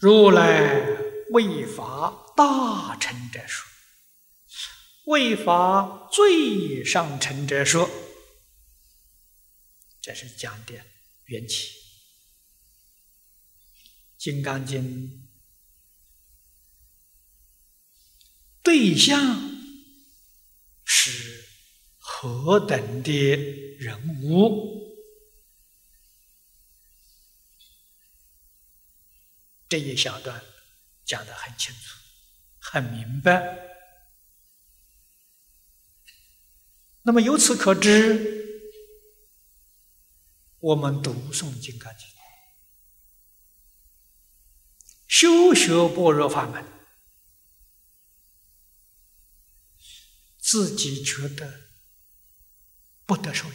如来为法大成者说，为法最上乘者说，这是讲的缘起。《金刚经》对象是何等的人物？这一小段讲得很清楚、很明白。那么由此可知，我们读诵《金刚经》，修学般若法门，自己觉得不得受益。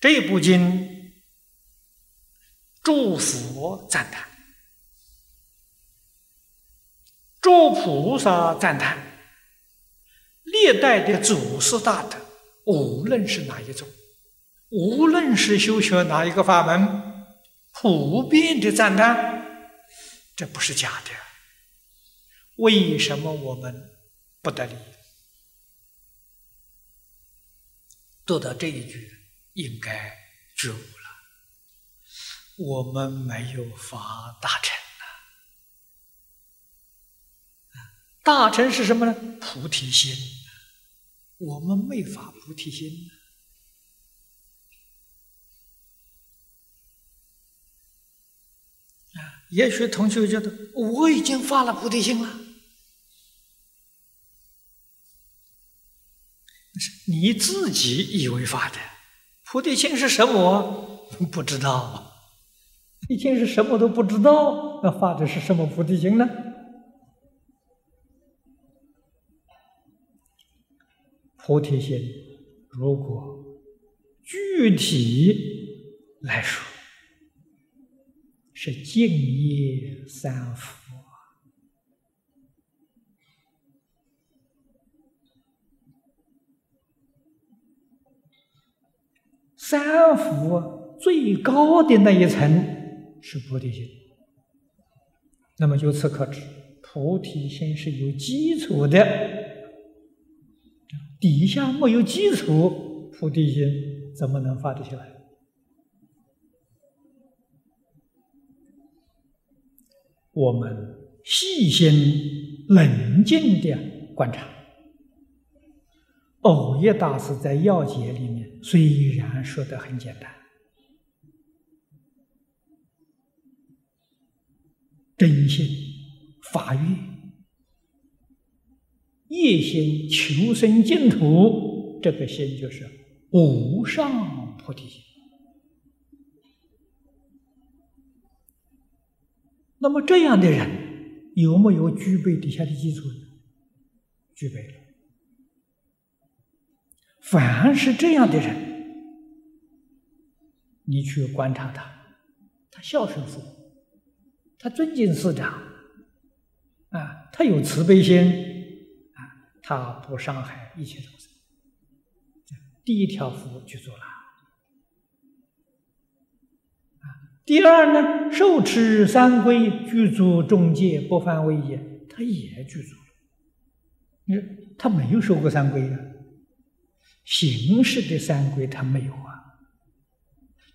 这部经。诸佛赞叹，诸菩萨赞叹，历代的祖师大德，无论是哪一种，无论是修学哪一个法门，普遍的赞叹，这不是假的。为什么我们不得利？读到这一句，应该觉悟了。我们没有发大乘啊！大乘是什么呢？菩提心。我们没发菩提心啊！也许同学觉得我已经发了菩提心了，是你自己以为发的。菩提心是什么？不知道啊。毕竟是什么都不知道，那发的是什么菩提心呢？菩提心，如果具体来说，是净业三福。三福最高的那一层。是菩提心，那么由此可知，菩提心是有基础的，底下没有基础，菩提心怎么能发得起来？我们细心冷静的观察，偶叶大师在要解里面虽然说的很简单。真心发愿，一心求生净土，这个心就是无上菩提心。那么这样的人有没有具备底下的基础呢？具备了。凡是这样的人，你去观察他，他孝顺父母。他尊敬师长，啊，他有慈悲心，啊，他不伤害一切众生。第一条福去做了，第二呢，受持三规，具足众戒，不犯威严，他也具足了。你说他没有受过三规啊？形式的三规他没有啊，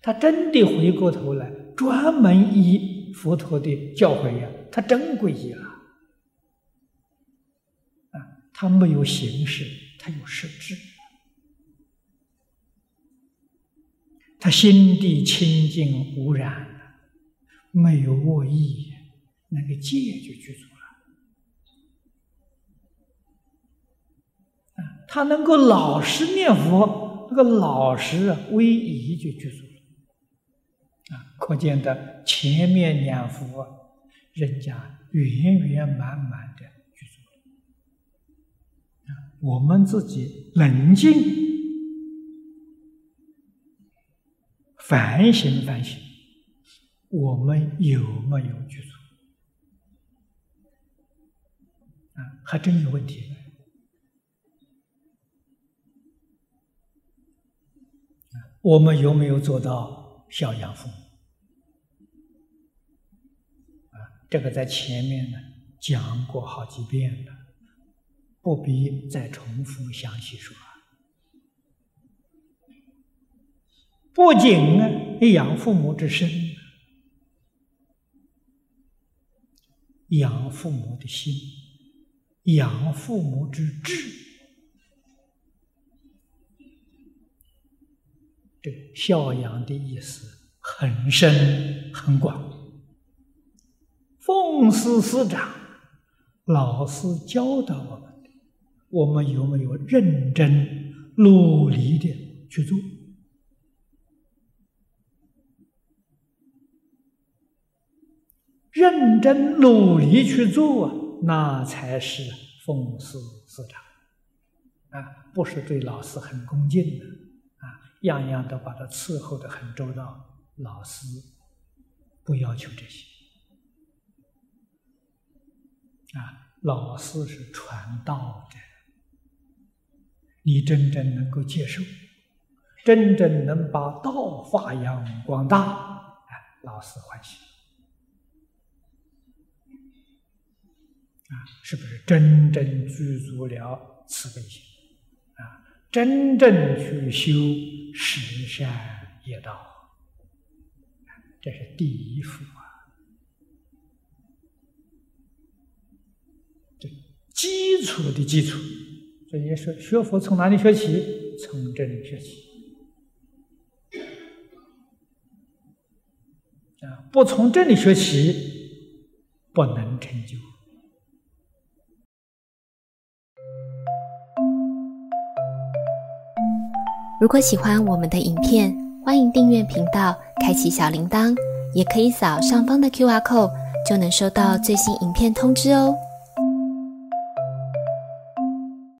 他真的回过头来专门以。佛陀的教诲呀，他真皈依了啊！他没有形式，他有实质。他心地清净无染，没有恶意，那个戒就具足了啊！他能够老实念佛，那个老实威仪就具足。啊，可见的前面两幅，人家圆圆满满的具足了。啊，我们自己冷静反省反省，我们有没有去做？啊，还真有问题。我们有没有做到孝养父母？这个在前面呢讲过好几遍了，不必再重复详细说。不仅呢养父母之身，养父母的心，养父母之志，这孝养的意思很深很广。奉师师长，老师教导我们，我们有没有认真努力的去做？认真努力去做，那才是奉师师长啊！不是对老师很恭敬的啊，样样都把他伺候的很周到。老师不要求这些啊，老师是传道的，你真正能够接受，真正能把道发扬光大，哎，老师欢喜。啊，是不是真正具足了慈悲心？啊，真正去修十善业道，这是第一福啊。基础的基础。所以说，学佛从哪里学起？从这里学起。啊，不从这里学起，不能成就。如果喜欢我们的影片，欢迎订阅频道，开启小铃铛，也可以扫上方的 Q R code，就能收到最新影片通知哦。